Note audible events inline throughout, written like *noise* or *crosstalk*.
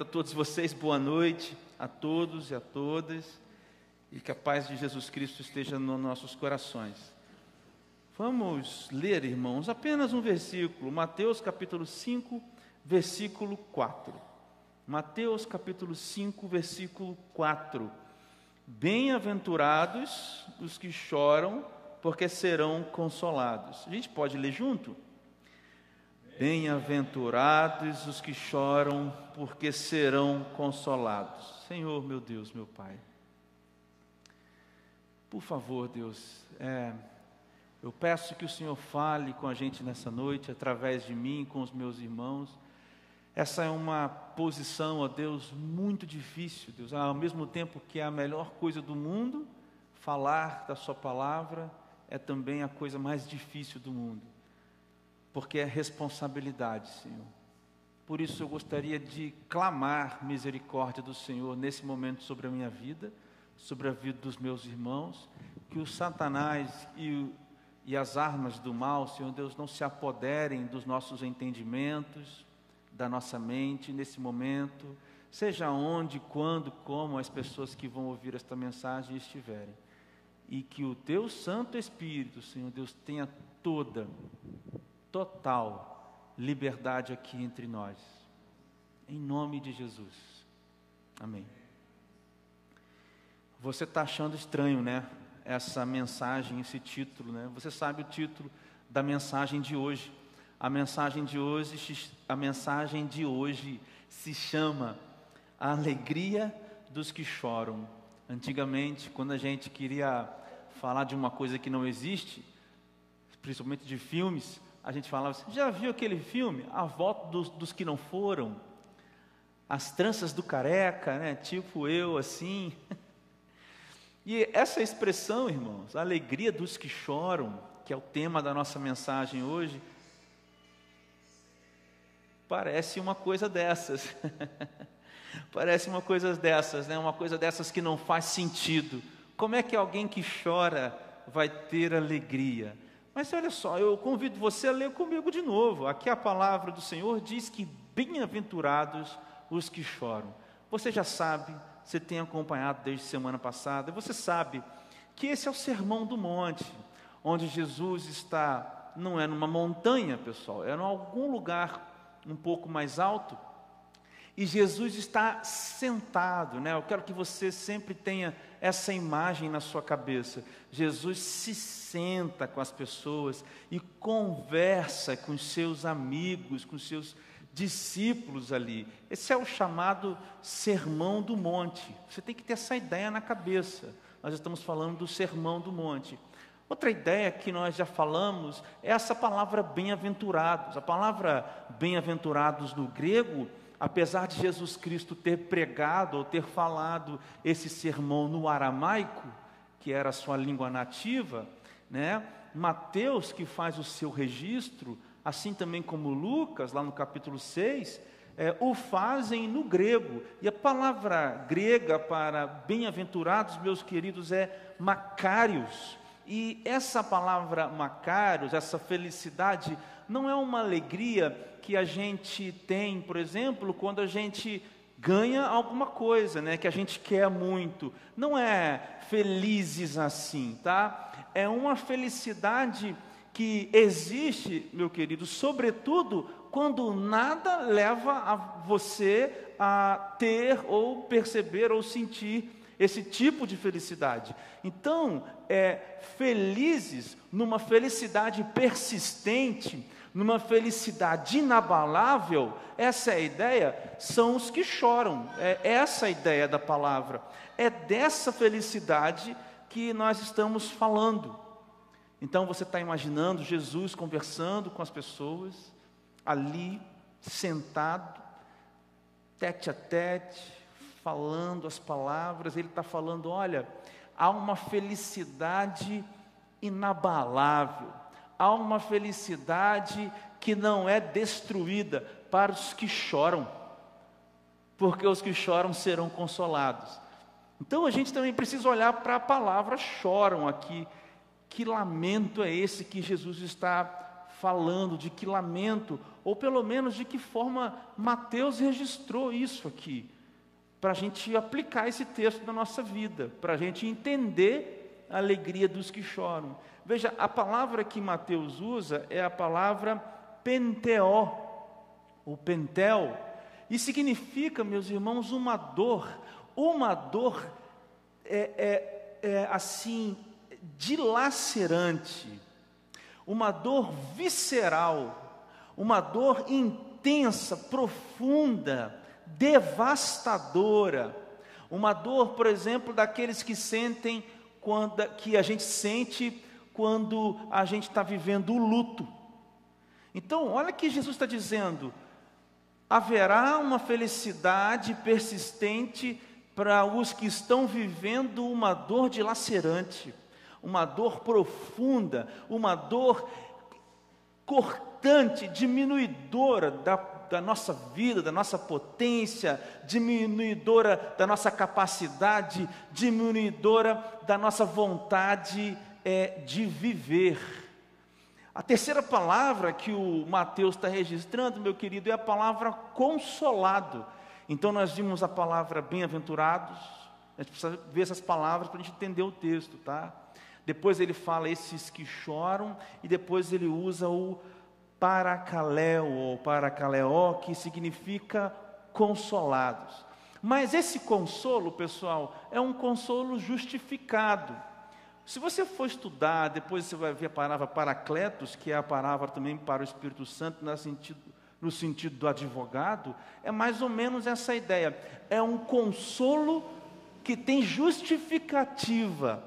A todos vocês, boa noite, a todos e a todas, e que a paz de Jesus Cristo esteja nos nossos corações. Vamos ler, irmãos, apenas um versículo, Mateus capítulo 5, versículo 4. Mateus capítulo 5, versículo 4. Bem-aventurados os que choram, porque serão consolados. A gente pode ler junto? Bem-aventurados os que choram, porque serão consolados. Senhor, meu Deus, meu Pai. Por favor, Deus, é, eu peço que o Senhor fale com a gente nessa noite, através de mim, com os meus irmãos. Essa é uma posição, ó Deus, muito difícil, Deus. Ao mesmo tempo que é a melhor coisa do mundo, falar da Sua palavra é também a coisa mais difícil do mundo porque é responsabilidade, Senhor. Por isso eu gostaria de clamar misericórdia do Senhor nesse momento sobre a minha vida, sobre a vida dos meus irmãos, que o Satanás e, e as armas do mal, Senhor Deus, não se apoderem dos nossos entendimentos, da nossa mente nesse momento, seja onde, quando, como as pessoas que vão ouvir esta mensagem estiverem. E que o teu Santo Espírito, Senhor Deus, tenha toda total liberdade aqui entre nós. Em nome de Jesus. Amém. Você está achando estranho, né? Essa mensagem, esse título, né? Você sabe o título da mensagem de hoje. A mensagem de hoje, a mensagem de hoje se chama A Alegria dos que choram. Antigamente, quando a gente queria falar de uma coisa que não existe, principalmente de filmes, a gente falava assim, já viu aquele filme? A volta dos, dos que não foram, as tranças do careca, né? Tipo eu assim. *laughs* E essa expressão, irmãos, a alegria dos que choram, que é o tema da nossa mensagem hoje, parece uma coisa dessas. *laughs* parece uma coisa dessas, né? Uma coisa dessas que não faz sentido. Como é que alguém que chora vai ter alegria? Mas olha só, eu convido você a ler comigo de novo. Aqui a palavra do Senhor diz que bem-aventurados os que choram. Você já sabe, você tem acompanhado desde semana passada, você sabe que esse é o sermão do monte, onde Jesus está, não é numa montanha, pessoal, é em algum lugar um pouco mais alto, e Jesus está sentado, né? Eu quero que você sempre tenha essa imagem na sua cabeça. Jesus se senta com as pessoas e conversa com seus amigos, com seus discípulos ali. Esse é o chamado Sermão do Monte. Você tem que ter essa ideia na cabeça. Nós estamos falando do Sermão do Monte. Outra ideia que nós já falamos é essa palavra bem-aventurados. A palavra bem-aventurados no grego apesar de Jesus Cristo ter pregado ou ter falado esse sermão no aramaico, que era a sua língua nativa, né? Mateus, que faz o seu registro, assim também como Lucas, lá no capítulo 6, é, o fazem no grego. E a palavra grega para bem-aventurados, meus queridos, é macários. E essa palavra macários, essa felicidade, não é uma alegria que a gente tem, por exemplo, quando a gente ganha alguma coisa, né, que a gente quer muito. Não é felizes assim, tá? É uma felicidade que existe, meu querido, sobretudo quando nada leva a você a ter ou perceber ou sentir esse tipo de felicidade. Então, é felizes numa felicidade persistente, numa felicidade inabalável, essa é a ideia, são os que choram. É essa a ideia da palavra. É dessa felicidade que nós estamos falando. Então você está imaginando Jesus conversando com as pessoas, ali, sentado, tete a tete, falando as palavras, ele está falando: olha, há uma felicidade inabalável há uma felicidade que não é destruída para os que choram, porque os que choram serão consolados. Então a gente também precisa olhar para a palavra choram aqui. Que lamento é esse que Jesus está falando, de que lamento, ou pelo menos de que forma Mateus registrou isso aqui, para a gente aplicar esse texto na nossa vida, para a gente entender a alegria dos que choram. Veja, a palavra que Mateus usa é a palavra penteó, ou pentel, e significa, meus irmãos, uma dor, uma dor é, é, é assim, dilacerante, uma dor visceral, uma dor intensa, profunda, devastadora, uma dor, por exemplo, daqueles que sentem quando que a gente sente quando a gente está vivendo o luto. Então, olha que Jesus está dizendo: haverá uma felicidade persistente para os que estão vivendo uma dor dilacerante, uma dor profunda, uma dor cortante, diminuidora da, da nossa vida, da nossa potência, diminuidora da nossa capacidade, diminuidora da nossa vontade é, de viver. A terceira palavra que o Mateus está registrando, meu querido, é a palavra consolado. Então nós vimos a palavra bem-aventurados, a gente precisa ver essas palavras para a gente entender o texto, tá? Depois ele fala esses que choram, e depois ele usa o paracaléu, ou paracaleó, que significa consolados. Mas esse consolo, pessoal, é um consolo justificado. Se você for estudar, depois você vai ver a palavra paracletos, que é a palavra também para o Espírito Santo, no sentido, no sentido do advogado, é mais ou menos essa ideia. É um consolo que tem justificativa.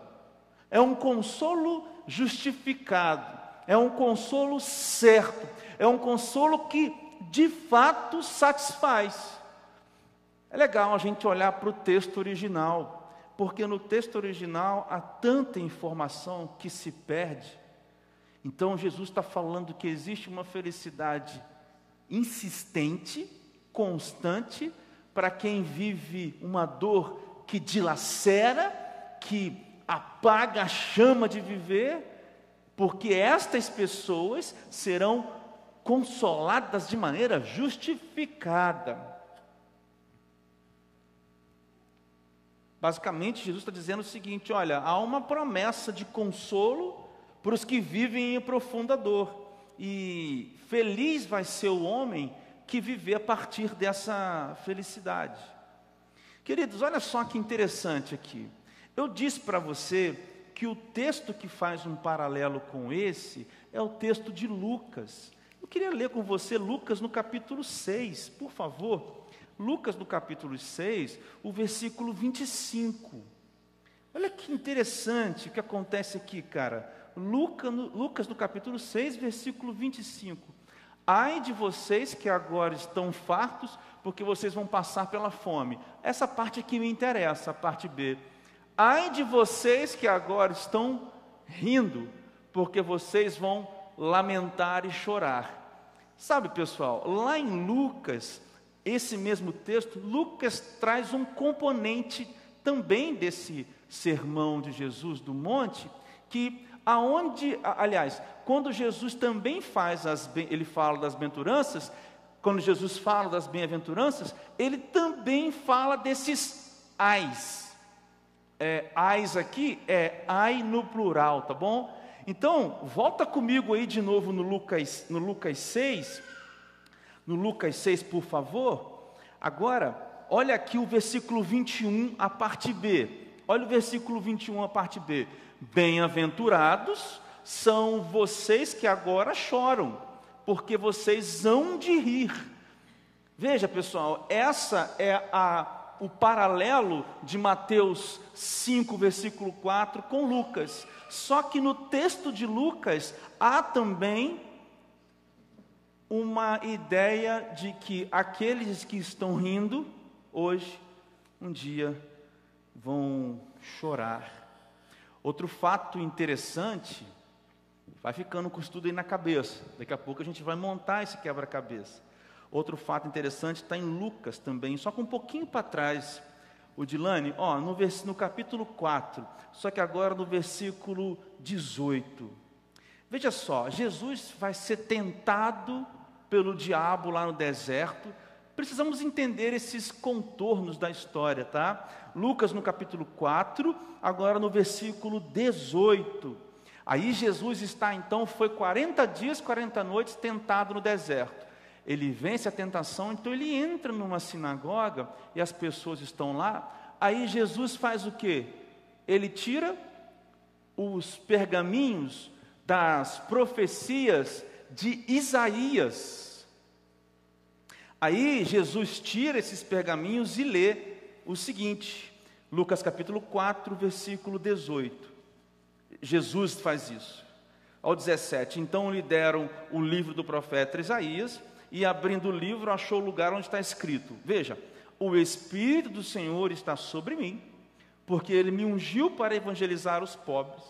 É um consolo justificado. É um consolo certo. É um consolo que de fato satisfaz. É legal a gente olhar para o texto original porque no texto original há tanta informação que se perde. Então Jesus está falando que existe uma felicidade insistente, constante, para quem vive uma dor que dilacera, que apaga a chama de viver, porque estas pessoas serão consoladas de maneira justificada. Basicamente, Jesus está dizendo o seguinte: olha, há uma promessa de consolo para os que vivem em profunda dor, e feliz vai ser o homem que viver a partir dessa felicidade. Queridos, olha só que interessante aqui. Eu disse para você que o texto que faz um paralelo com esse é o texto de Lucas. Eu queria ler com você Lucas no capítulo 6, por favor. Lucas, no capítulo 6, o versículo 25. Olha que interessante o que acontece aqui, cara. Lucas no, Lucas, no capítulo 6, versículo 25. Ai de vocês que agora estão fartos, porque vocês vão passar pela fome. Essa parte aqui me interessa, a parte B. Ai de vocês que agora estão rindo, porque vocês vão lamentar e chorar. Sabe, pessoal, lá em Lucas, esse mesmo texto, Lucas traz um componente também desse sermão de Jesus do monte, que aonde, aliás, quando Jesus também faz as, ele fala das bem-aventuranças, quando Jesus fala das bem-aventuranças, ele também fala desses ais. É, ais aqui é ai no plural, tá bom? Então, volta comigo aí de novo no Lucas, no Lucas 6, no Lucas 6, por favor. Agora, olha aqui o versículo 21, a parte B. Olha o versículo 21, a parte B. Bem-aventurados são vocês que agora choram, porque vocês hão de rir. Veja, pessoal, essa é a o paralelo de Mateus 5, versículo 4 com Lucas. Só que no texto de Lucas há também uma ideia de que aqueles que estão rindo hoje, um dia vão chorar. Outro fato interessante, vai ficando com o estudo aí na cabeça, daqui a pouco a gente vai montar esse quebra-cabeça. Outro fato interessante está em Lucas também, só com um pouquinho para trás. O Dilane, ó, no, vers, no capítulo 4, só que agora no versículo 18. Veja só, Jesus vai ser tentado pelo diabo lá no deserto. Precisamos entender esses contornos da história, tá? Lucas no capítulo 4, agora no versículo 18. Aí Jesus está então, foi 40 dias, 40 noites tentado no deserto. Ele vence a tentação, então ele entra numa sinagoga e as pessoas estão lá. Aí Jesus faz o que? Ele tira os pergaminhos das profecias de Isaías. Aí Jesus tira esses pergaminhos e lê o seguinte, Lucas capítulo 4, versículo 18. Jesus faz isso. Ao 17, então lhe deram o livro do profeta Isaías, e abrindo o livro, achou o lugar onde está escrito: Veja, o Espírito do Senhor está sobre mim, porque ele me ungiu para evangelizar os pobres,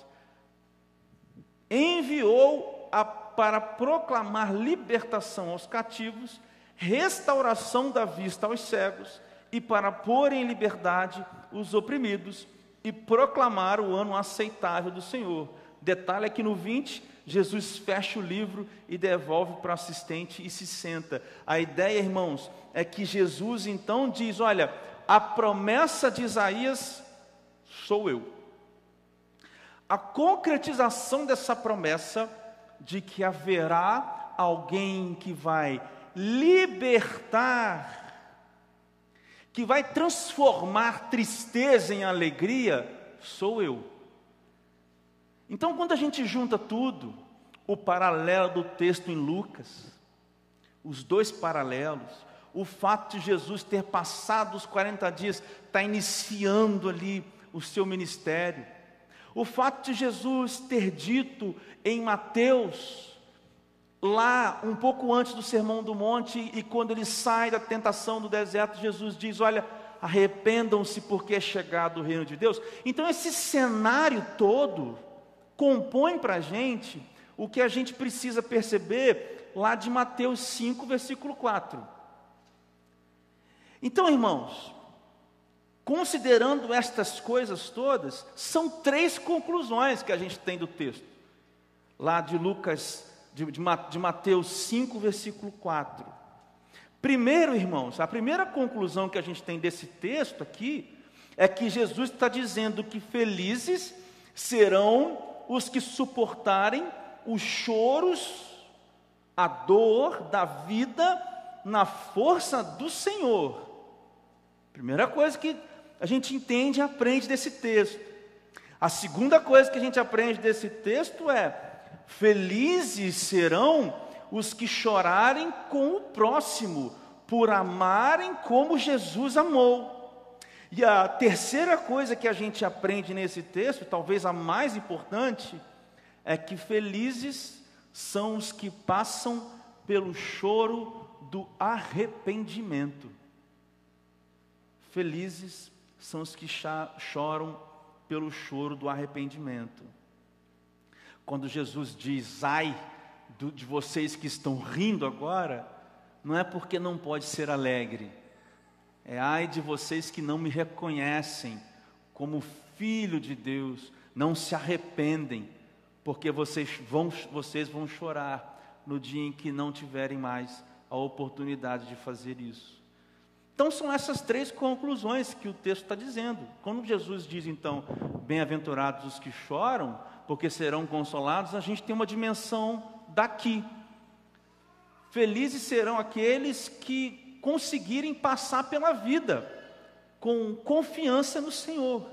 enviou a, para proclamar libertação aos cativos, restauração da vista aos cegos, e para pôr em liberdade os oprimidos, e proclamar o ano aceitável do Senhor. Detalhe é que no 20, Jesus fecha o livro e devolve para o assistente e se senta. A ideia, irmãos, é que Jesus então diz: Olha, a promessa de Isaías sou eu. A concretização dessa promessa de que haverá alguém que vai libertar que vai transformar tristeza em alegria, sou eu. Então, quando a gente junta tudo, o paralelo do texto em Lucas, os dois paralelos, o fato de Jesus ter passado os 40 dias, está iniciando ali o seu ministério, o fato de Jesus ter dito em Mateus, lá um pouco antes do Sermão do Monte, e quando ele sai da tentação do deserto, Jesus diz: Olha, arrependam-se porque é chegado o reino de Deus. Então, esse cenário todo compõe para a gente o que a gente precisa perceber lá de Mateus 5, versículo 4. Então, irmãos, considerando estas coisas todas, são três conclusões que a gente tem do texto, lá de Lucas de, de Mateus 5, versículo 4. Primeiro, irmãos, a primeira conclusão que a gente tem desse texto aqui é que Jesus está dizendo que felizes serão os que suportarem os choros, a dor da vida na força do Senhor. Primeira coisa que a gente entende e aprende desse texto. A segunda coisa que a gente aprende desse texto é Felizes serão os que chorarem com o próximo, por amarem como Jesus amou. E a terceira coisa que a gente aprende nesse texto, talvez a mais importante, é que felizes são os que passam pelo choro do arrependimento. Felizes são os que choram pelo choro do arrependimento. Quando Jesus diz, ai de vocês que estão rindo agora, não é porque não pode ser alegre, é ai de vocês que não me reconhecem como filho de Deus, não se arrependem, porque vocês vão, vocês vão chorar no dia em que não tiverem mais a oportunidade de fazer isso. Então, são essas três conclusões que o texto está dizendo. Quando Jesus diz, então, bem-aventurados os que choram, porque serão consolados, a gente tem uma dimensão daqui. Felizes serão aqueles que conseguirem passar pela vida com confiança no Senhor,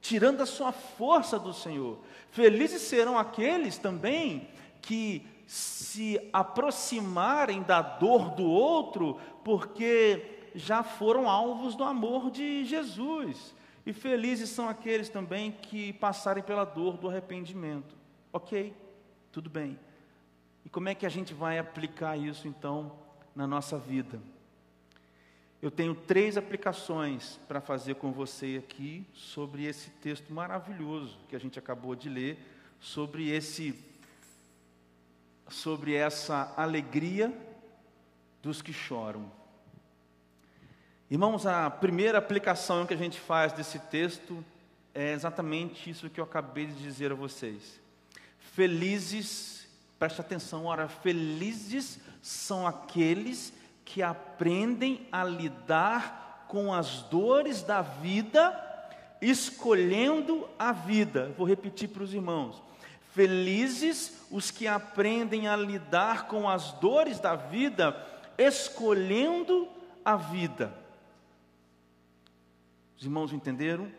tirando a sua força do Senhor. Felizes serão aqueles também que se aproximarem da dor do outro, porque já foram alvos do amor de Jesus. E felizes são aqueles também que passarem pela dor do arrependimento. Ok, tudo bem. E como é que a gente vai aplicar isso então na nossa vida? Eu tenho três aplicações para fazer com você aqui sobre esse texto maravilhoso que a gente acabou de ler, sobre esse sobre essa alegria dos que choram. Irmãos, a primeira aplicação que a gente faz desse texto é exatamente isso que eu acabei de dizer a vocês. Felizes, preste atenção, ora, felizes são aqueles que aprendem a lidar com as dores da vida, escolhendo a vida. Vou repetir para os irmãos. Felizes os que aprendem a lidar com as dores da vida, escolhendo a vida. Os irmãos entenderam?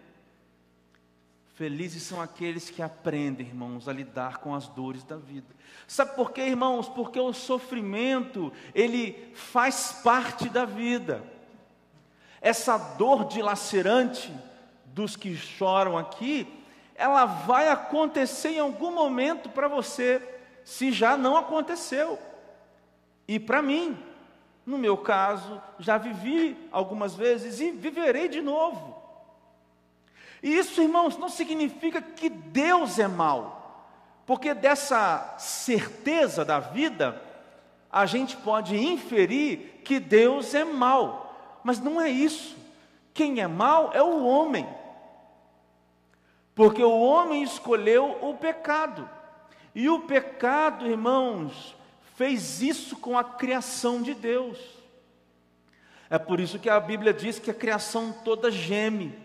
Felizes são aqueles que aprendem, irmãos, a lidar com as dores da vida. Sabe por quê, irmãos? Porque o sofrimento, ele faz parte da vida. Essa dor dilacerante dos que choram aqui, ela vai acontecer em algum momento para você, se já não aconteceu. E para mim, no meu caso, já vivi algumas vezes e viverei de novo. E isso, irmãos, não significa que Deus é mau, porque dessa certeza da vida, a gente pode inferir que Deus é mau, mas não é isso. Quem é mau é o homem, porque o homem escolheu o pecado, e o pecado, irmãos, fez isso com a criação de Deus. É por isso que a Bíblia diz que a criação toda geme.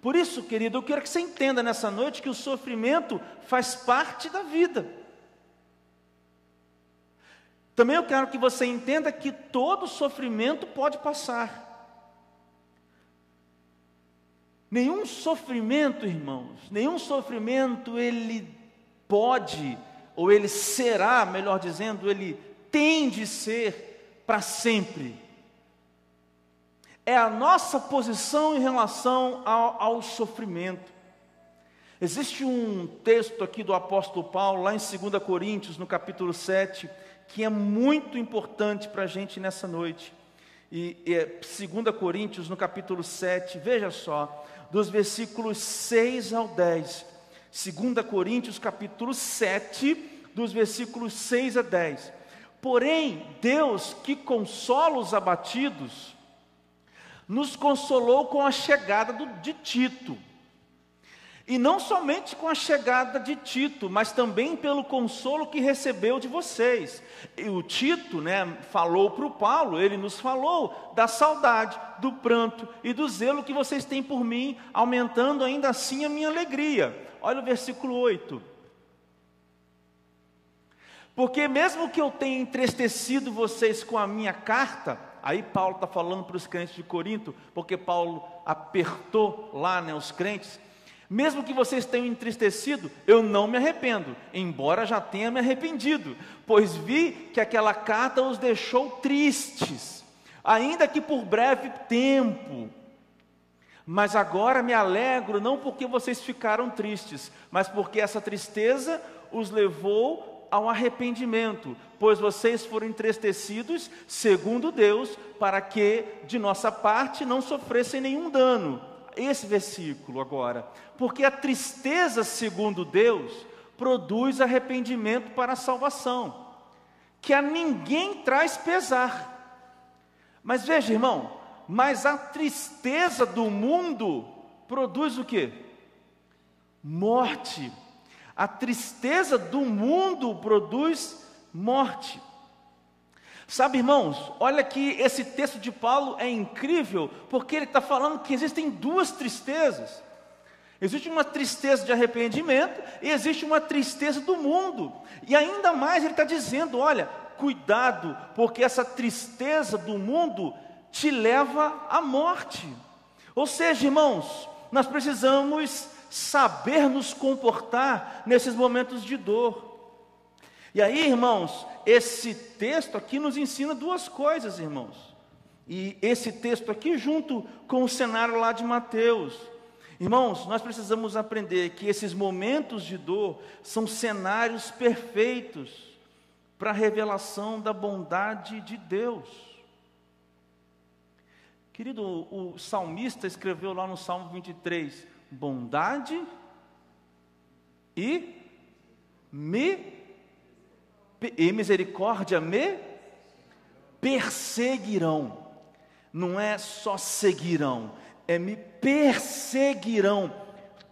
Por isso, querido, eu quero que você entenda nessa noite que o sofrimento faz parte da vida. Também eu quero que você entenda que todo sofrimento pode passar. Nenhum sofrimento, irmãos, nenhum sofrimento ele pode, ou ele será, melhor dizendo, ele tem de ser para sempre é a nossa posição em relação ao, ao sofrimento. Existe um texto aqui do apóstolo Paulo, lá em 2 Coríntios, no capítulo 7, que é muito importante para a gente nessa noite. E, e é 2 Coríntios, no capítulo 7, veja só, dos versículos 6 ao 10. 2 Coríntios, capítulo 7, dos versículos 6 a 10. Porém, Deus que consola os abatidos, nos consolou com a chegada do, de Tito. E não somente com a chegada de Tito, mas também pelo consolo que recebeu de vocês. E o Tito, né, falou para o Paulo, ele nos falou da saudade, do pranto e do zelo que vocês têm por mim, aumentando ainda assim a minha alegria. Olha o versículo 8. Porque mesmo que eu tenha entristecido vocês com a minha carta, Aí Paulo está falando para os crentes de Corinto, porque Paulo apertou lá né, os crentes. Mesmo que vocês tenham entristecido, eu não me arrependo, embora já tenha me arrependido, pois vi que aquela carta os deixou tristes, ainda que por breve tempo. Mas agora me alegro, não porque vocês ficaram tristes, mas porque essa tristeza os levou ao arrependimento, pois vocês foram entristecidos, segundo Deus, para que de nossa parte não sofressem nenhum dano. Esse versículo agora, porque a tristeza, segundo Deus, produz arrependimento para a salvação, que a ninguém traz pesar. Mas veja, irmão, mas a tristeza do mundo produz o que? Morte. A tristeza do mundo produz morte. Sabe, irmãos, olha que esse texto de Paulo é incrível, porque ele está falando que existem duas tristezas. Existe uma tristeza de arrependimento e existe uma tristeza do mundo. E ainda mais ele está dizendo: olha, cuidado, porque essa tristeza do mundo te leva à morte. Ou seja, irmãos, nós precisamos saber nos comportar nesses momentos de dor. E aí, irmãos, esse texto aqui nos ensina duas coisas, irmãos. E esse texto aqui, junto com o cenário lá de Mateus. Irmãos, nós precisamos aprender que esses momentos de dor são cenários perfeitos para a revelação da bondade de Deus. Querido, o salmista escreveu lá no Salmo 23: bondade e, me, e misericórdia me perseguirão. Não é só seguirão, é me perseguirão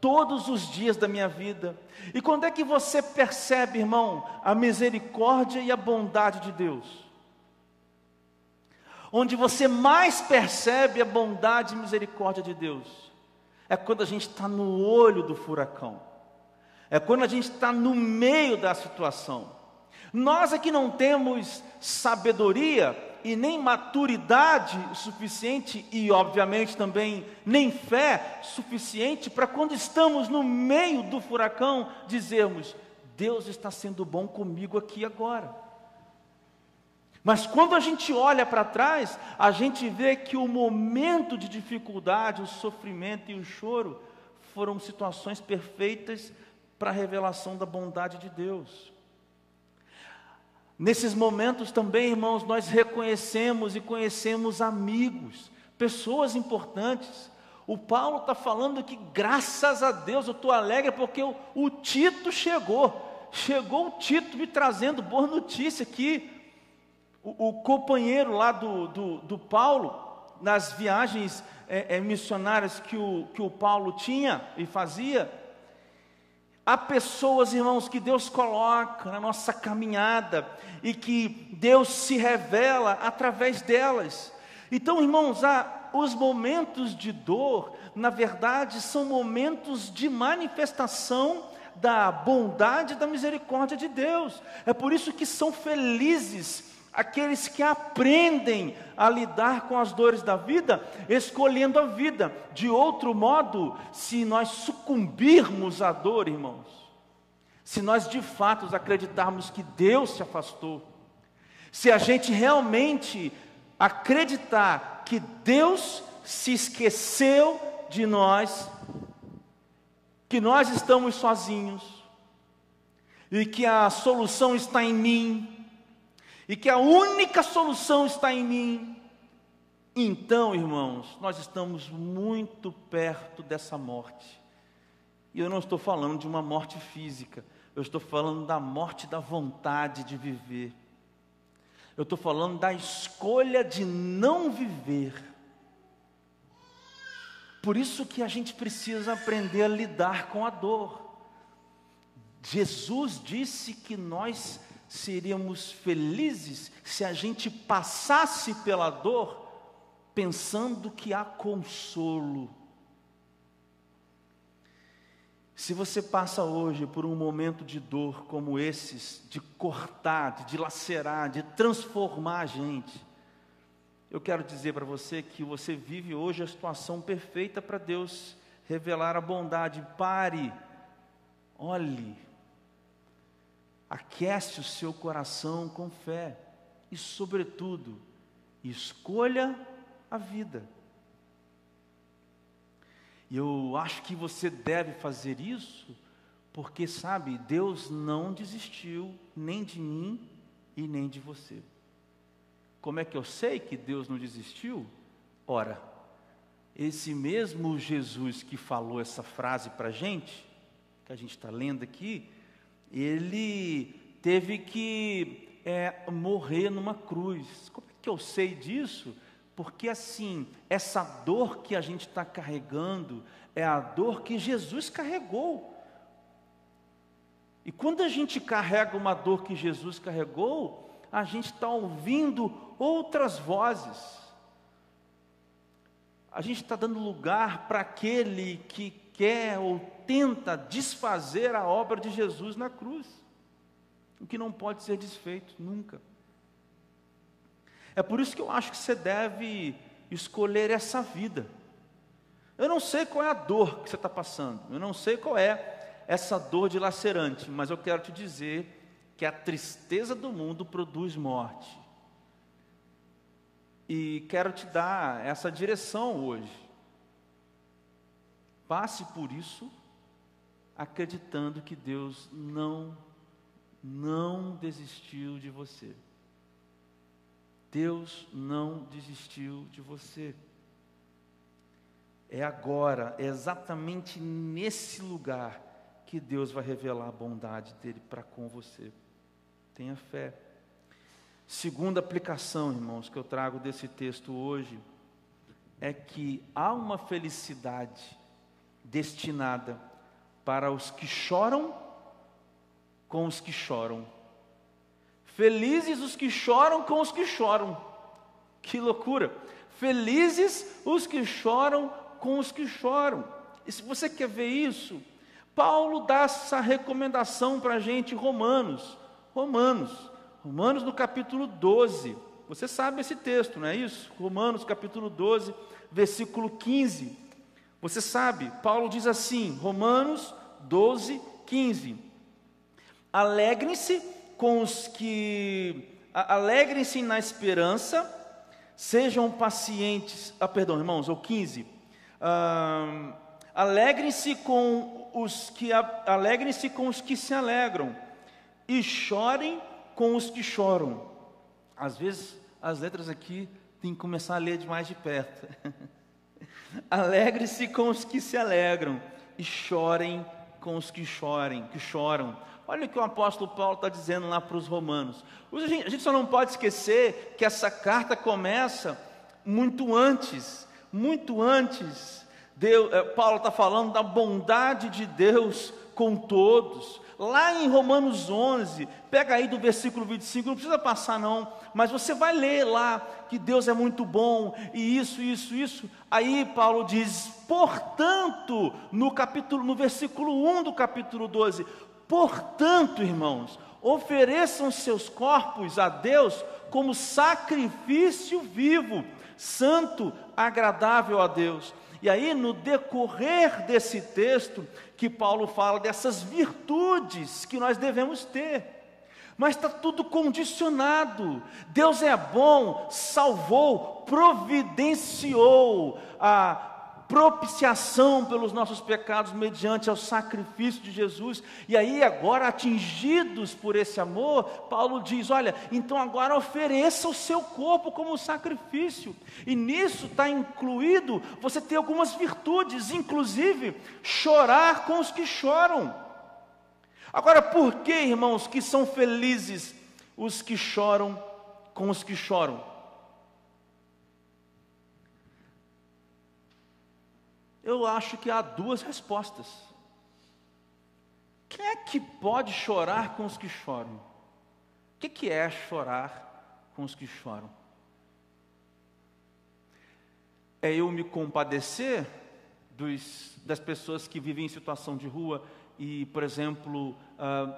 todos os dias da minha vida. E quando é que você percebe, irmão, a misericórdia e a bondade de Deus? Onde você mais percebe a bondade e misericórdia de Deus é quando a gente está no olho do furacão, é quando a gente está no meio da situação. Nós aqui não temos sabedoria e nem maturidade suficiente e, obviamente, também nem fé suficiente para quando estamos no meio do furacão dizermos: Deus está sendo bom comigo aqui agora. Mas quando a gente olha para trás, a gente vê que o momento de dificuldade, o sofrimento e o choro foram situações perfeitas para a revelação da bondade de Deus. Nesses momentos também, irmãos, nós reconhecemos e conhecemos amigos, pessoas importantes. O Paulo está falando que, graças a Deus, eu estou alegre porque o, o, Tito chegou. Chegou o Tito me trazendo boa notícia aqui. O, companheiro lá do, do, do, Paulo, nas viagens é, é, missionárias que o, que o Paulo tinha e fazia, Há pessoas, irmãos, que Deus coloca na nossa caminhada e que Deus se revela através delas. Então, irmãos, há os momentos de dor, na verdade, são momentos de manifestação da bondade e da misericórdia de Deus. É por isso que são felizes aqueles que aprendem a lidar com as dores da vida, escolhendo a vida. De outro modo, se nós sucumbirmos à dor, irmãos, se nós de fato acreditarmos que Deus se afastou, se a gente realmente acreditar que Deus se esqueceu de nós, que nós estamos sozinhos, e que a solução está em mim, e que a única solução está em mim, então, irmãos, nós estamos muito perto dessa morte. E eu não estou falando de uma morte física, eu estou falando da morte da vontade de viver. Eu estou falando da escolha de não viver. Por isso que a gente precisa aprender a lidar com a dor. Jesus disse que nós seríamos felizes se a gente passasse pela dor pensando que há consolo. Se você passa hoje por um momento de dor como esses, de cortar, de dilacerar, de transformar a gente, eu quero dizer para você que você vive hoje a situação perfeita para Deus revelar a bondade. Pare, olhe, aquece o seu coração com fé e, sobretudo, escolha a vida. E eu acho que você deve fazer isso, porque sabe, Deus não desistiu nem de mim e nem de você. Como é que eu sei que Deus não desistiu? Ora, esse mesmo Jesus que falou essa frase para a gente, que a gente está lendo aqui, ele teve que é, morrer numa cruz. Como é que eu sei disso? Porque assim, essa dor que a gente está carregando é a dor que Jesus carregou. E quando a gente carrega uma dor que Jesus carregou, a gente está ouvindo outras vozes. A gente está dando lugar para aquele que quer ou tenta desfazer a obra de Jesus na cruz, o que não pode ser desfeito nunca. É por isso que eu acho que você deve escolher essa vida. Eu não sei qual é a dor que você está passando, eu não sei qual é essa dor dilacerante, mas eu quero te dizer que a tristeza do mundo produz morte. E quero te dar essa direção hoje. Passe por isso acreditando que Deus não não desistiu de você. Deus não desistiu de você. É agora, é exatamente nesse lugar que Deus vai revelar a bondade dele para com você. Tenha fé. Segunda aplicação, irmãos, que eu trago desse texto hoje é que há uma felicidade destinada para os que choram com os que choram. Felizes os que choram com os que choram. Que loucura! Felizes os que choram com os que choram. E se você quer ver isso, Paulo dá essa recomendação para a gente, Romanos. Romanos. Romanos no capítulo 12. Você sabe esse texto, não é isso? Romanos capítulo 12, versículo 15. Você sabe, Paulo diz assim, Romanos 12, 15. Alegrem-se com os que. Alegrem-se na esperança, sejam pacientes. Ah, perdão, irmãos, ou 15. Ah, alegrem-se com os que alegrem-se com os que se alegram e chorem com os que choram. Às vezes as letras aqui tem que começar a ler de mais de perto. *laughs* Alegre-se com os que se alegram e chorem com os que chorem, que choram. Olha o que o apóstolo Paulo está dizendo lá para os romanos. A gente só não pode esquecer que essa carta começa muito antes, muito antes. Deus, eh, Paulo está falando da bondade de Deus com todos. Lá em Romanos 11, pega aí do versículo 25, não precisa passar não, mas você vai ler lá que Deus é muito bom e isso, isso, isso. Aí Paulo diz: "Portanto", no capítulo no versículo 1 do capítulo 12, "Portanto, irmãos, ofereçam seus corpos a Deus como sacrifício vivo, santo, agradável a Deus." E aí, no decorrer desse texto, que Paulo fala dessas virtudes que nós devemos ter. Mas está tudo condicionado. Deus é bom, salvou, providenciou a propiciação pelos nossos pecados mediante o sacrifício de Jesus. E aí, agora atingidos por esse amor, Paulo diz: Olha, então agora ofereça o seu corpo como sacrifício. E nisso está incluído você ter algumas virtudes, inclusive chorar com os que choram. Agora, por que, irmãos, que são felizes os que choram com os que choram? Eu acho que há duas respostas. Quem é que pode chorar com os que choram? O que, é chorar com os que choram? É eu me compadecer dos, das pessoas que vivem em situação de rua e, por exemplo, uh,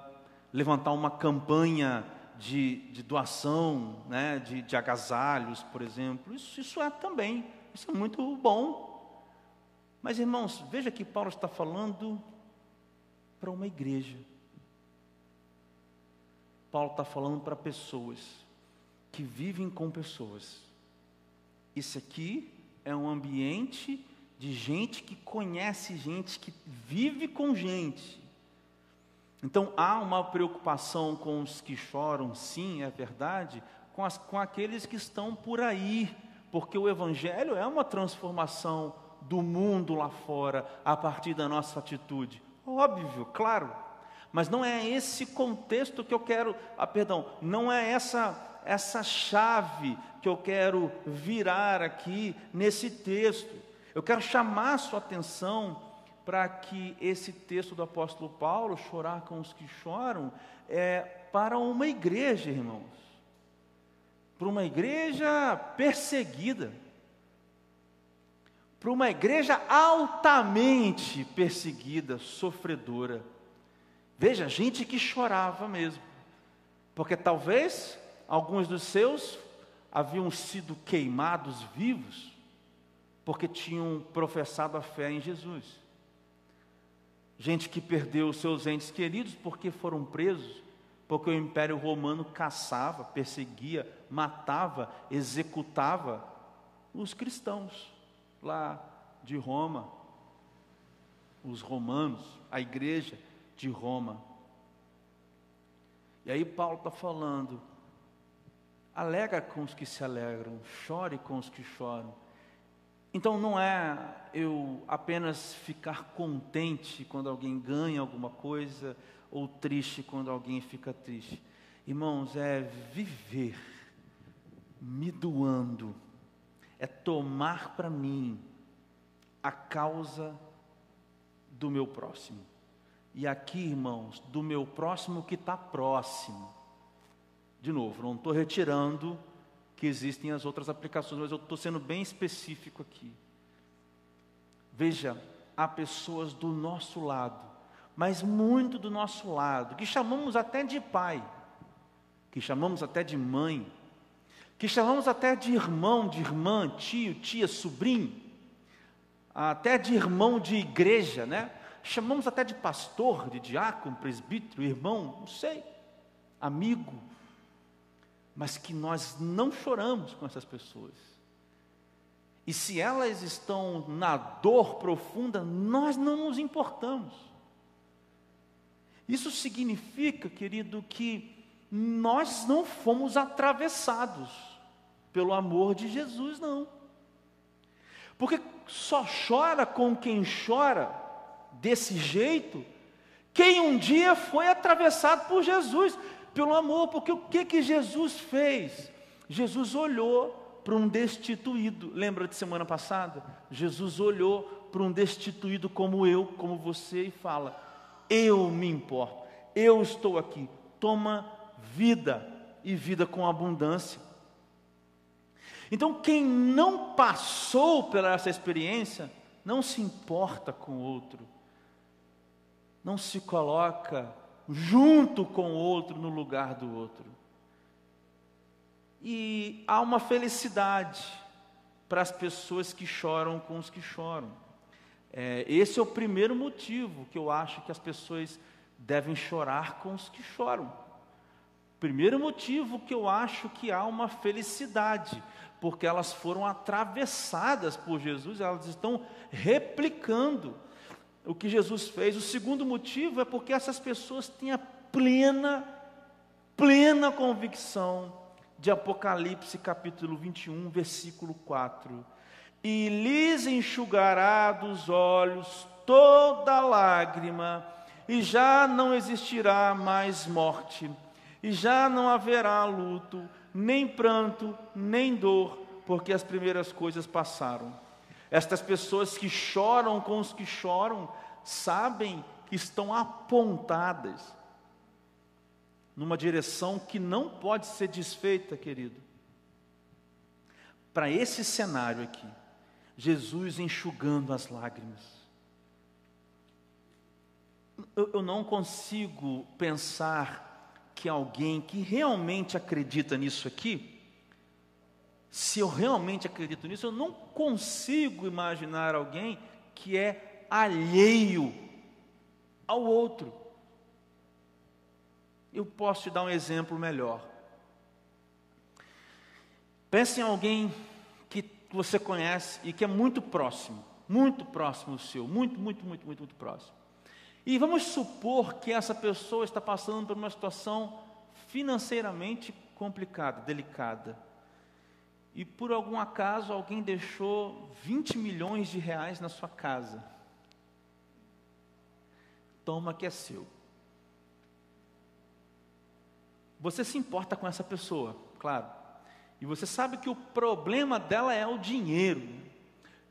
levantar uma campanha de, de doação, né, de, de agasalhos, por exemplo. Isso, isso é também, isso é muito bom, mas irmãos, veja que Paulo está falando para uma igreja. Paulo está falando para pessoas que vivem com pessoas. Isso aqui é um ambiente de gente que conhece gente, que vive com gente. Então há uma preocupação com os que choram, sim, é verdade, com, as, com aqueles que estão por aí, porque o Evangelho é uma transformação do mundo lá fora a partir da nossa atitude? Óbvio, claro. Mas não é esse contexto que eu quero, ah, perdão, não é essa essa chave que eu quero virar aqui nesse texto. Eu quero chamar a sua atenção para que esse texto do apóstolo Paulo, chorar com os que choram, é para uma igreja, irmãos. Para uma igreja perseguida para uma igreja altamente perseguida, sofredora. Veja, gente que chorava mesmo, porque talvez alguns dos seus haviam sido queimados vivos, porque tinham professado a fé em Jesus. Gente que perdeu seus entes queridos porque foram presos, porque o Império Romano caçava, perseguia, matava, executava os cristãos lá de Roma, os romanos, a igreja de Roma. E aí Paulo está falando, alega com os que se alegram, chore com os que choram. Então não é eu apenas ficar contente quando alguém ganha alguma coisa, ou triste quando alguém fica triste. Irmãos, é viver me doando é tomar para mim a causa do meu próximo. E aqui, irmãos, do meu próximo que está próximo. De novo, não estou retirando que existem as outras aplicações, mas eu estou sendo bem específico aqui. Veja, há pessoas do nosso lado, mas muito do nosso lado, que chamamos até de pai, que chamamos até de mãe, que chamamos até de irmão, de irmã, tio, tia, sobrinho, até de irmão de igreja, né? Chamamos até de pastor, de diácono, presbítero, irmão, não sei, amigo, mas que nós não choramos com essas pessoas. E se elas estão na dor profunda, nós não nos importamos. Isso significa, querido, que nós não fomos atravessados pelo amor de Jesus, não. Porque só chora com quem chora desse jeito quem um dia foi atravessado por Jesus, pelo amor, porque o que que Jesus fez? Jesus olhou para um destituído. Lembra de semana passada? Jesus olhou para um destituído como eu, como você e fala: "Eu me importo. Eu estou aqui. Toma vida e vida com abundância. Então, quem não passou pela essa experiência, não se importa com o outro, não se coloca junto com o outro no lugar do outro. E há uma felicidade para as pessoas que choram com os que choram. É, esse é o primeiro motivo que eu acho que as pessoas devem chorar com os que choram. Primeiro motivo que eu acho que há uma felicidade, porque elas foram atravessadas por Jesus, elas estão replicando o que Jesus fez. O segundo motivo é porque essas pessoas têm a plena, plena convicção de Apocalipse capítulo 21, versículo 4. E lhes enxugará dos olhos toda lágrima, e já não existirá mais morte e já não haverá luto, nem pranto, nem dor, porque as primeiras coisas passaram. Estas pessoas que choram com os que choram, sabem que estão apontadas numa direção que não pode ser desfeita, querido. Para esse cenário aqui, Jesus enxugando as lágrimas. Eu, eu não consigo pensar que alguém que realmente acredita nisso aqui, se eu realmente acredito nisso, eu não consigo imaginar alguém que é alheio ao outro. Eu posso te dar um exemplo melhor. Pense em alguém que você conhece e que é muito próximo, muito próximo do seu, muito, muito, muito, muito, muito próximo. E vamos supor que essa pessoa está passando por uma situação financeiramente complicada, delicada. E por algum acaso alguém deixou 20 milhões de reais na sua casa. Toma que é seu. Você se importa com essa pessoa, claro. E você sabe que o problema dela é o dinheiro.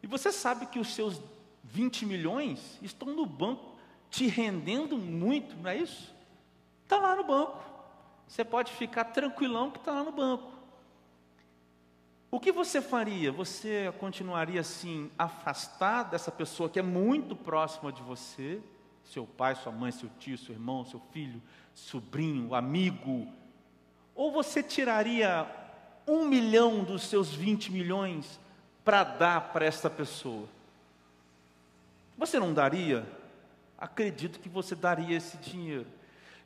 E você sabe que os seus 20 milhões estão no banco te rendendo muito, não é isso? Está lá no banco. Você pode ficar tranquilão que está lá no banco. O que você faria? Você continuaria assim, afastado dessa pessoa que é muito próxima de você? Seu pai, sua mãe, seu tio, seu irmão, seu filho, sobrinho, amigo? Ou você tiraria um milhão dos seus 20 milhões para dar para essa pessoa? Você não daria? Acredito que você daria esse dinheiro.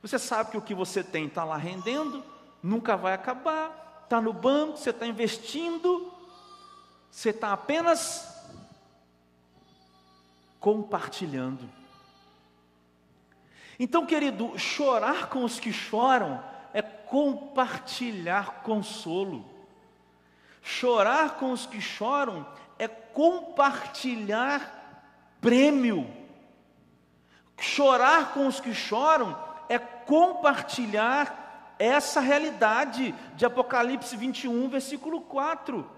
Você sabe que o que você tem está lá rendendo, nunca vai acabar, está no banco, você está investindo, você está apenas compartilhando. Então, querido, chorar com os que choram é compartilhar consolo. Chorar com os que choram é compartilhar prêmio. Chorar com os que choram é compartilhar essa realidade de Apocalipse 21, versículo 4.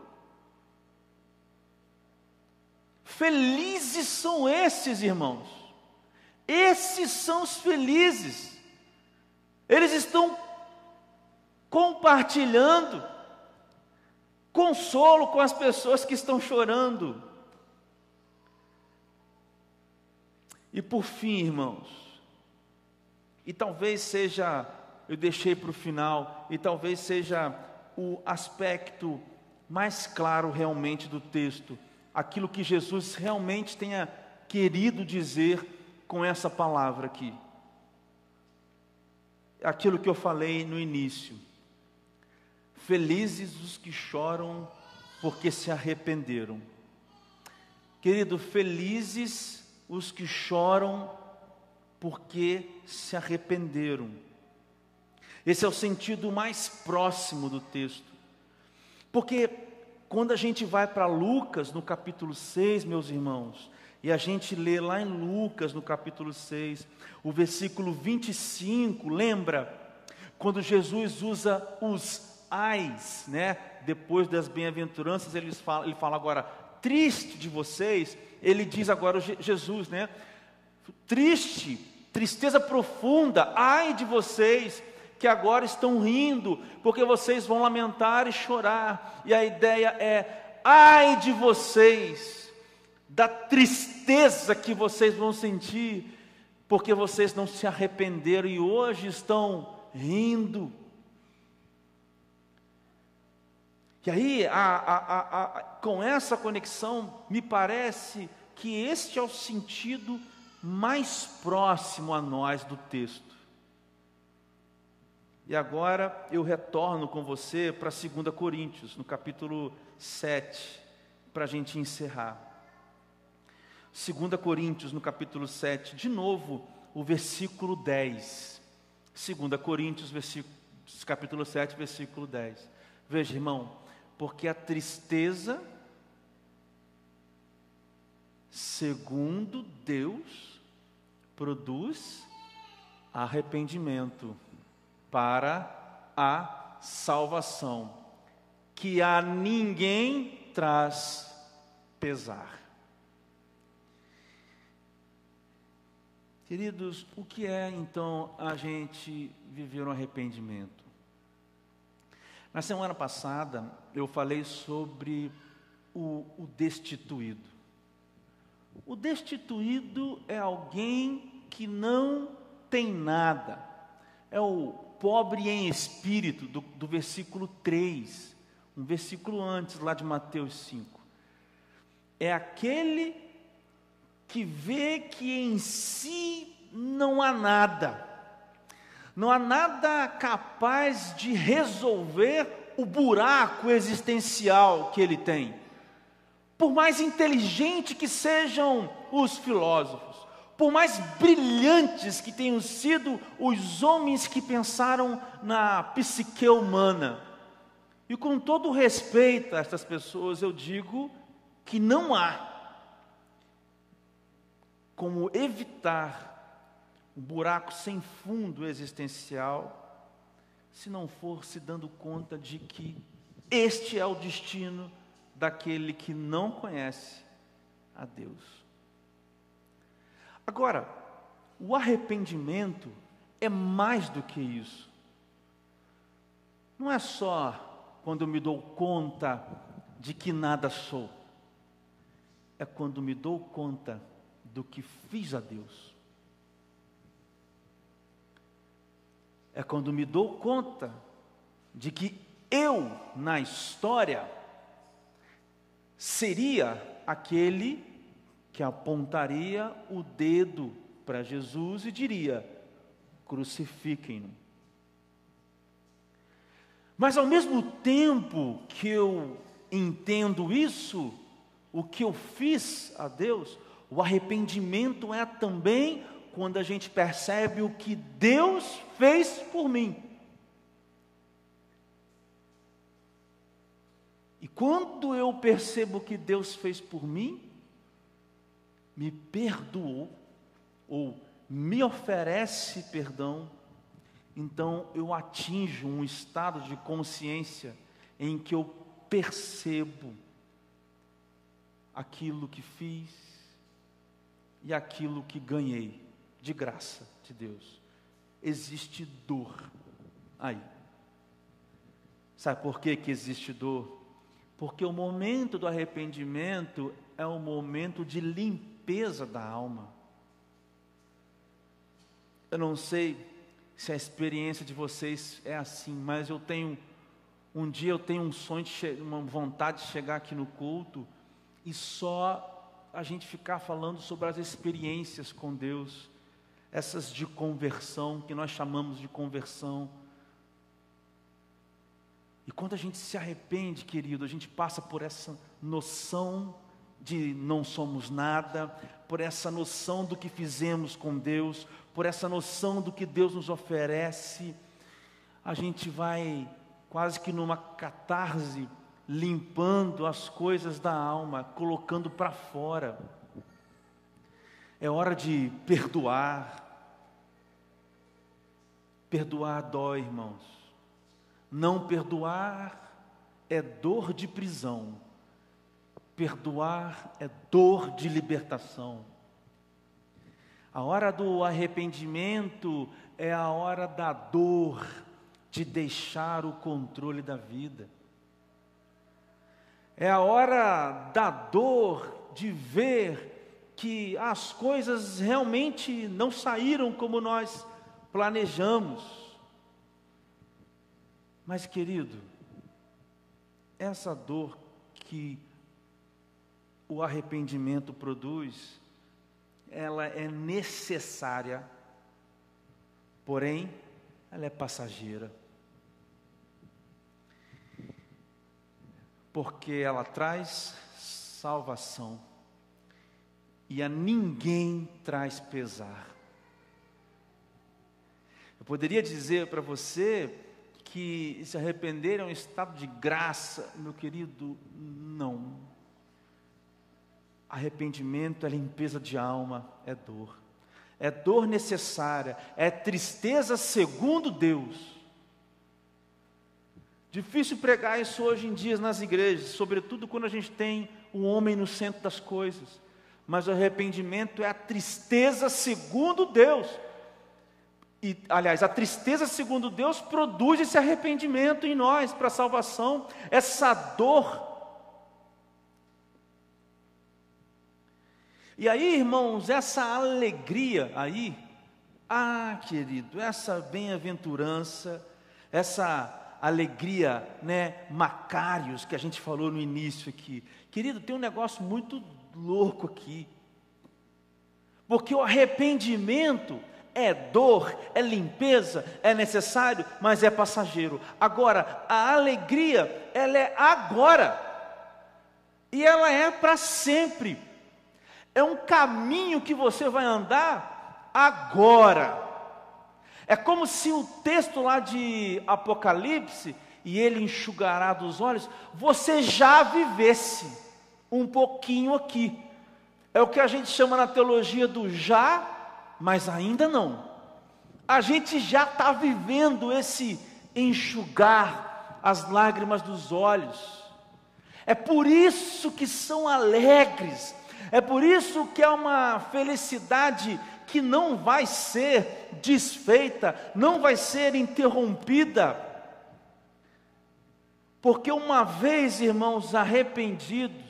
Felizes são esses, irmãos, Esses são os felizes. Eles estão compartilhando consolo com as pessoas que estão chorando. E por fim, irmãos, e talvez seja, eu deixei para o final, e talvez seja o aspecto mais claro realmente do texto, aquilo que Jesus realmente tenha querido dizer com essa palavra aqui. Aquilo que eu falei no início. Felizes os que choram porque se arrependeram. Querido, felizes os que choram porque se arrependeram. Esse é o sentido mais próximo do texto. Porque quando a gente vai para Lucas, no capítulo 6, meus irmãos, e a gente lê lá em Lucas, no capítulo 6, o versículo 25, lembra? Quando Jesus usa os ais, né? Depois das bem-aventuranças, ele fala, ele fala agora, triste de vocês, ele diz agora, Jesus, né? Triste, tristeza profunda, ai de vocês, que agora estão rindo, porque vocês vão lamentar e chorar, e a ideia é, ai de vocês, da tristeza que vocês vão sentir, porque vocês não se arrependeram e hoje estão rindo. E aí, a, a, a, com essa conexão, me parece que este é o sentido mais próximo a nós do texto. E agora eu retorno com você para 2 Coríntios, no capítulo 7, para a gente encerrar. 2 Coríntios, no capítulo 7, de novo, o versículo 10. 2 Coríntios, capítulo 7, versículo 10. Veja, irmão, porque a tristeza, segundo Deus, produz arrependimento para a salvação, que a ninguém traz pesar. Queridos, o que é então a gente viver um arrependimento? Na semana passada eu falei sobre o, o destituído. O destituído é alguém que não tem nada, é o pobre em espírito, do, do versículo 3, um versículo antes, lá de Mateus 5. É aquele que vê que em si não há nada, não há nada capaz de resolver o buraco existencial que ele tem. Por mais inteligente que sejam os filósofos, por mais brilhantes que tenham sido os homens que pensaram na psique humana, e com todo respeito a estas pessoas, eu digo que não há como evitar um buraco sem fundo existencial, se não for se dando conta de que este é o destino daquele que não conhece a Deus. Agora, o arrependimento é mais do que isso. Não é só quando me dou conta de que nada sou, é quando me dou conta do que fiz a Deus. É quando me dou conta de que eu, na história, seria aquele que apontaria o dedo para Jesus e diria: crucifiquem-no. Mas ao mesmo tempo que eu entendo isso, o que eu fiz a Deus, o arrependimento é também quando a gente percebe o que Deus fez por mim. E quando eu percebo o que Deus fez por mim, me perdoou, ou me oferece perdão, então eu atinjo um estado de consciência em que eu percebo aquilo que fiz, e aquilo que ganhei de graça de Deus. Existe dor aí. Sabe por que, que existe dor? Porque o momento do arrependimento é um momento de limpeza da alma. Eu não sei se a experiência de vocês é assim, mas eu tenho um dia eu tenho um sonho, uma vontade de chegar aqui no culto e só a gente ficar falando sobre as experiências com Deus, essas de conversão, que nós chamamos de conversão. E quando a gente se arrepende, querido, a gente passa por essa noção de não somos nada, por essa noção do que fizemos com Deus, por essa noção do que Deus nos oferece, a gente vai quase que numa catarse limpando as coisas da alma, colocando para fora. É hora de perdoar. Perdoar dói, irmãos. Não perdoar é dor de prisão. Perdoar é dor de libertação. A hora do arrependimento é a hora da dor de deixar o controle da vida. É a hora da dor de ver que as coisas realmente não saíram como nós planejamos. Mas, querido, essa dor que o arrependimento produz, ela é necessária, porém, ela é passageira. porque ela traz salvação e a ninguém traz pesar. Eu poderia dizer para você que se arrepender é um estado de graça, meu querido, não. Arrependimento é limpeza de alma, é dor. É dor necessária, é tristeza segundo Deus Difícil pregar isso hoje em dia nas igrejas, sobretudo quando a gente tem o homem no centro das coisas. Mas o arrependimento é a tristeza segundo Deus. E, aliás, a tristeza segundo Deus produz esse arrependimento em nós para a salvação, essa dor. E aí, irmãos, essa alegria aí, ah, querido, essa bem-aventurança, essa alegria, né, macários que a gente falou no início aqui. Querido, tem um negócio muito louco aqui. Porque o arrependimento é dor, é limpeza, é necessário, mas é passageiro. Agora, a alegria, ela é agora. E ela é para sempre. É um caminho que você vai andar agora. É como se o texto lá de Apocalipse, e ele enxugará dos olhos, você já vivesse um pouquinho aqui. É o que a gente chama na teologia do já, mas ainda não. A gente já está vivendo esse enxugar as lágrimas dos olhos. É por isso que são alegres, é por isso que é uma felicidade que não vai ser desfeita, não vai ser interrompida. Porque uma vez, irmãos, arrependidos,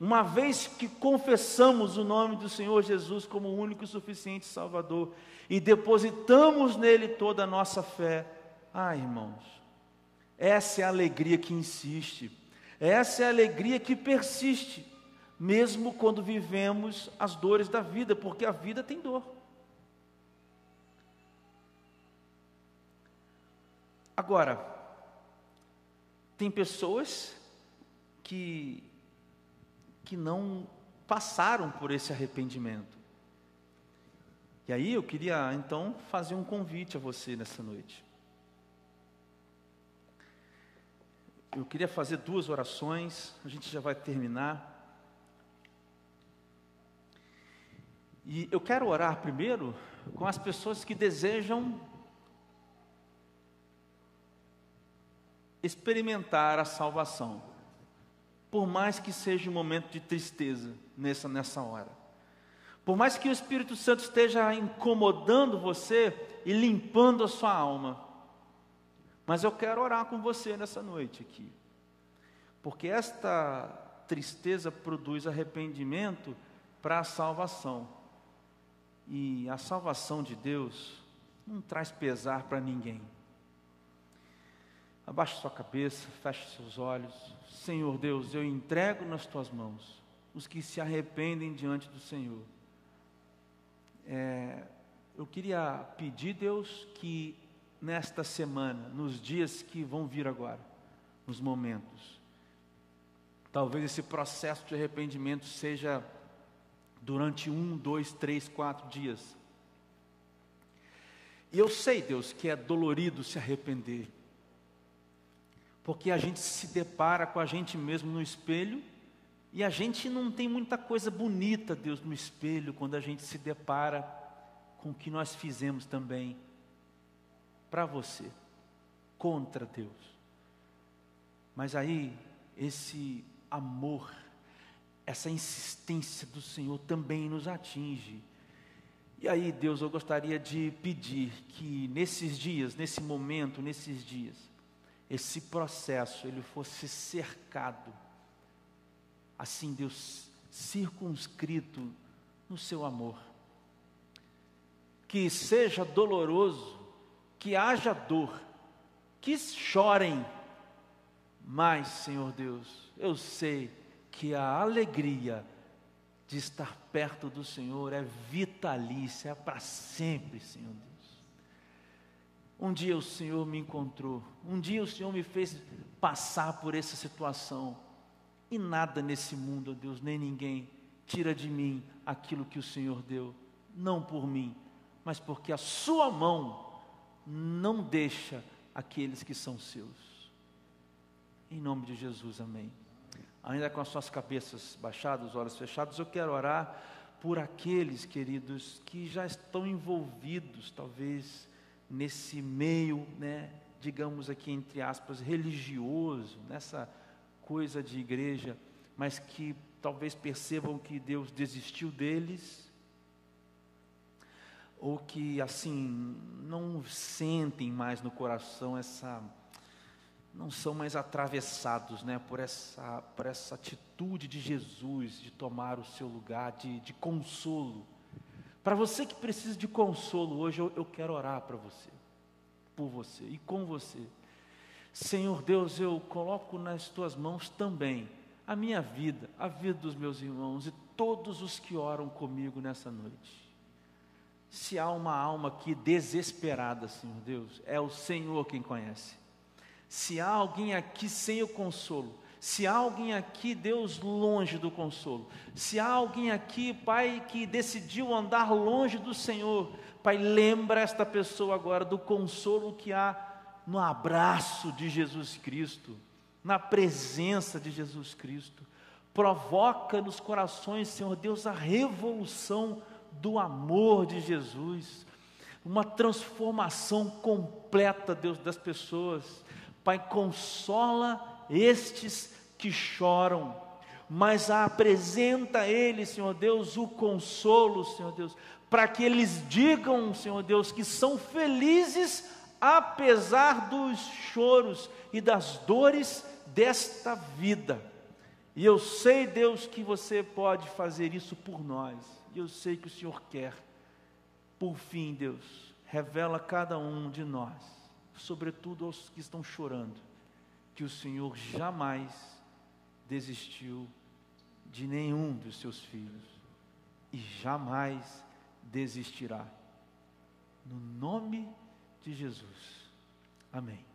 uma vez que confessamos o nome do Senhor Jesus como o único e suficiente Salvador e depositamos nele toda a nossa fé, ah, irmãos, essa é a alegria que insiste, essa é a alegria que persiste mesmo quando vivemos as dores da vida, porque a vida tem dor. Agora, tem pessoas que, que não passaram por esse arrependimento. E aí eu queria então fazer um convite a você nessa noite. Eu queria fazer duas orações, a gente já vai terminar. E eu quero orar primeiro com as pessoas que desejam experimentar a salvação, por mais que seja um momento de tristeza nessa, nessa hora. Por mais que o Espírito Santo esteja incomodando você e limpando a sua alma, mas eu quero orar com você nessa noite aqui, porque esta tristeza produz arrependimento para a salvação, e a salvação de Deus não traz pesar para ninguém. Abaixe sua cabeça, feche seus olhos. Senhor Deus, eu entrego nas tuas mãos os que se arrependem diante do Senhor. É, eu queria pedir, Deus, que nesta semana, nos dias que vão vir agora, nos momentos, talvez esse processo de arrependimento seja durante um, dois, três, quatro dias. E eu sei, Deus, que é dolorido se arrepender, porque a gente se depara com a gente mesmo no espelho e a gente não tem muita coisa bonita, Deus, no espelho, quando a gente se depara com o que nós fizemos também para você, contra Deus. Mas aí, esse amor, essa insistência do Senhor também nos atinge. E aí, Deus, eu gostaria de pedir que nesses dias, nesse momento, nesses dias, esse processo ele fosse cercado assim Deus circunscrito no seu amor. Que seja doloroso, que haja dor, que chorem, mas, Senhor Deus, eu sei que a alegria de estar perto do Senhor é vitalícia, é para sempre, Senhor Deus. Um dia o Senhor me encontrou, um dia o Senhor me fez passar por essa situação e nada nesse mundo, Deus, nem ninguém tira de mim aquilo que o Senhor deu, não por mim, mas porque a Sua mão não deixa aqueles que são seus. Em nome de Jesus, amém. Ainda com as suas cabeças baixadas, olhos fechados, eu quero orar por aqueles, queridos, que já estão envolvidos, talvez, nesse meio, né, digamos aqui entre aspas, religioso, nessa coisa de igreja, mas que talvez percebam que Deus desistiu deles, ou que assim não sentem mais no coração essa não são mais atravessados né, por, essa, por essa atitude de Jesus de tomar o seu lugar de, de consolo. Para você que precisa de consolo hoje, eu, eu quero orar para você, por você e com você. Senhor Deus, eu coloco nas tuas mãos também a minha vida, a vida dos meus irmãos e todos os que oram comigo nessa noite. Se há uma alma aqui desesperada, Senhor Deus, é o Senhor quem conhece. Se há alguém aqui sem o consolo, se há alguém aqui, Deus, longe do consolo, se há alguém aqui, Pai, que decidiu andar longe do Senhor, Pai, lembra esta pessoa agora do consolo que há no abraço de Jesus Cristo, na presença de Jesus Cristo. Provoca nos corações, Senhor Deus, a revolução do amor de Jesus, uma transformação completa, Deus, das pessoas. Pai, consola estes que choram, mas apresenta a eles, Senhor Deus, o consolo, Senhor Deus, para que eles digam, Senhor Deus, que são felizes apesar dos choros e das dores desta vida. E eu sei, Deus, que você pode fazer isso por nós. E eu sei que o Senhor quer. Por fim, Deus, revela a cada um de nós, sobretudo aos que estão chorando, que o Senhor jamais desistiu de nenhum dos seus filhos e jamais desistirá. No nome de Jesus. Amém.